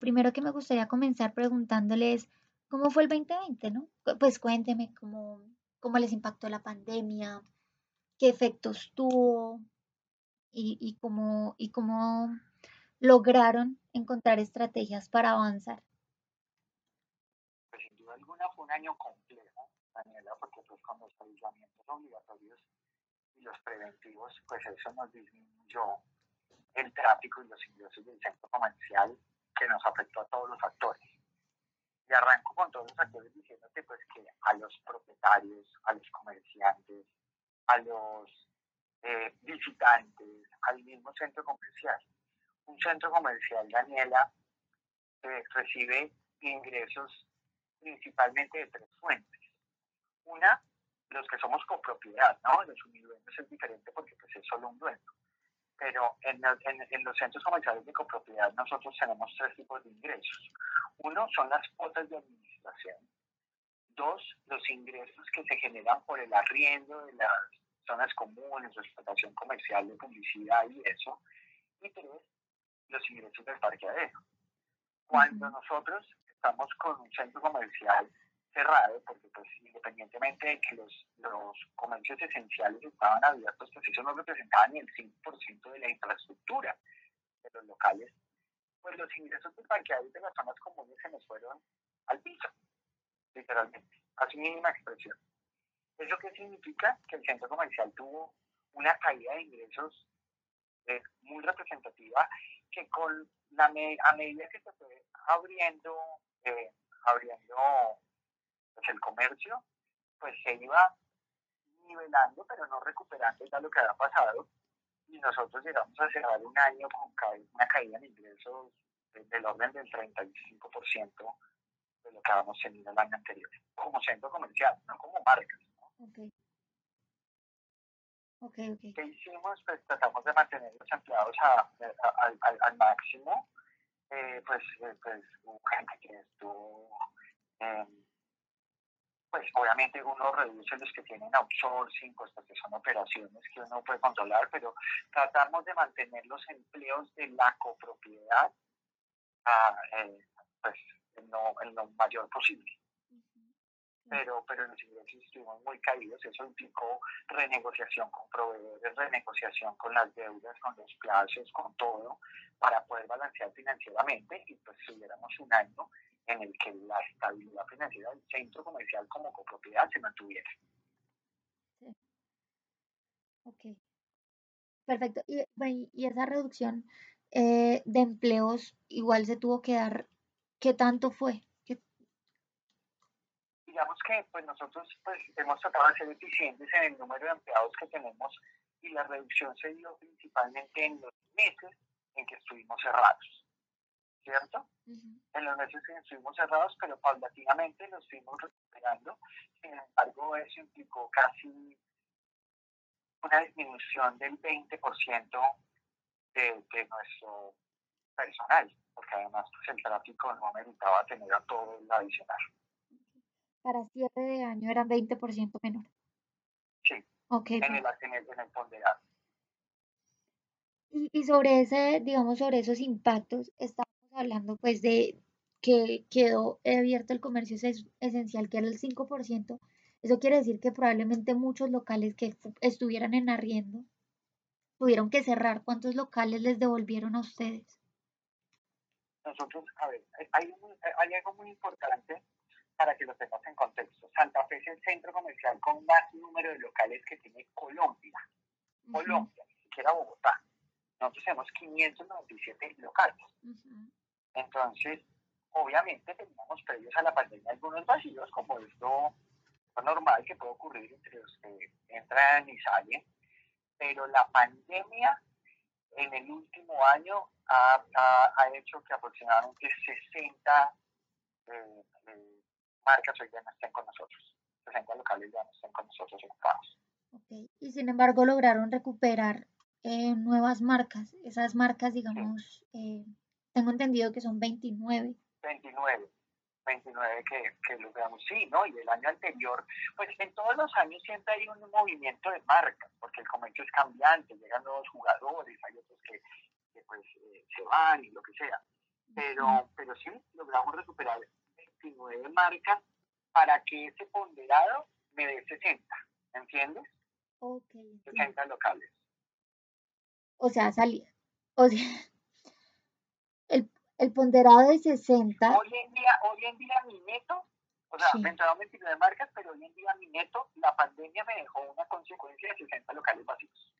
primero que me gustaría comenzar preguntándoles cómo fue el 2020, ¿no? Pues cuénteme cómo, cómo les impactó la pandemia, qué efectos tuvo y, y cómo, y cómo lograron encontrar estrategias para avanzar. Pues sin duda alguna fue un año complejo, Daniela, porque pues con los aislamientos obligatorios y los preventivos, pues eso nos disminuyó el tráfico y los ingresos del centro comercial que nos afectó a todos los actores. Y arranco con todos los actores diciéndote pues que a los propietarios, a los comerciantes, a los eh, visitantes, al mismo centro comercial. Un centro comercial, Daniela, eh, recibe ingresos principalmente de tres fuentes. Una, los que somos copropiedad, ¿no? Los unidueños es diferente porque pues es solo un dueño pero en, en, los centros comerciales de copropiedad nosotros tenemos tres tipos de ingresos. Uno son las cuotas de administración. Dos, los ingresos que se generan por el arriendo de las zonas comunes, explotación comercial, de publicidad y eso. Y tres, los ingresos del parqueadero. Cuando nosotros estamos con un centro comercial cerrado, porque pues independientemente de que los, los comercios esenciales estaban abiertos, pues eso no representaba ni el 5% de la infraestructura de los locales, pues los ingresos del parqueadero de las zonas comunes se nos fueron al piso, literalmente, a su mínima expresión. ¿Eso qué significa? Que el centro comercial tuvo una caída de ingresos eh, muy representativa que con la a medida que se fue abriendo, eh, abriendo pues el comercio pues se iba nivelando, pero no recuperando ya lo que había pasado. Y nosotros llegamos a cerrar un año con una caída en ingresos del orden del 35% de lo que habíamos tenido el año anterior, como centro comercial, no como marcas. Okay. Okay, ¿Qué hicimos? Pues tratamos de mantener los empleados a, al máximo. Eh, pues, eh, pues gente que estuvo pues obviamente uno reduce los que tienen outsourcing, pues porque son operaciones que uno puede controlar, pero tratamos de mantener los empleos de la copropiedad a, eh, pues, en lo, en lo, mayor posible. Pero, pero los ingresos estuvimos muy caídos, eso implicó renegociación con proveedores, renegociación con las deudas, con los plazos, con todo, para poder balancear financieramente y pues tuviéramos un año en el que la estabilidad financiera del centro comercial como copropiedad se mantuviera. Sí. Ok. Perfecto. Y, y esa reducción eh, de empleos igual se tuvo que dar, ¿qué tanto fue? Digamos que pues nosotros pues, hemos tratado de ser eficientes en el número de empleados que tenemos y la reducción se dio principalmente en los meses en que estuvimos cerrados. ¿Cierto? En los meses que estuvimos cerrados, pero paulatinamente los fuimos recuperando. Sin embargo, eso implicó casi una disminución del 20% de, de nuestro personal, porque además pues, el tráfico no meritaba tener a todo el adicional. Para cierre de año eran 20% menor. Sí, okay, en, el, en, el, en el ponderado. Y, y sobre ese, digamos, sobre esos impactos, está hablando pues de que quedó abierto el comercio esencial, que era el 5%, eso quiere decir que probablemente muchos locales que estuvieran en arriendo tuvieron que cerrar. ¿Cuántos locales les devolvieron a ustedes? Nosotros, a ver, hay, hay algo muy importante para que lo tengas en contexto. Santa Fe es el centro comercial con más número de locales que tiene Colombia. Colombia, ni siquiera Bogotá. Nosotros tenemos 597 locales. Entonces, obviamente teníamos previos a la pandemia algunos vacíos, como esto normal que puede ocurrir entre los que entran y salen, pero la pandemia en el último año ha, ha, hecho que aproximadamente 60 eh, eh, marcas hoy ya no estén con nosotros, 60 locales ya no estén con nosotros ocupados. Okay. Y sin embargo lograron recuperar eh, nuevas marcas, esas marcas, digamos, tengo entendido que son 29. 29. 29 que, que logramos, sí, ¿no? Y el año anterior, pues en todos los años siempre hay un movimiento de marcas, porque el comercio es cambiante, llegan nuevos jugadores, hay otros que, pues eh, se van y lo que sea. Pero, pero sí logramos recuperar 29 marcas para que ese ponderado me dé 60, ¿entiendes? Ok. 60 locales. O sea, salía. O sea, el ponderado de 60. Hoy en día, hoy en día mi neto, o sea, Sí. me entraron 29 marcas, pero hoy en día mi neto, la pandemia me dejó una consecuencia de 60 locales vacíos.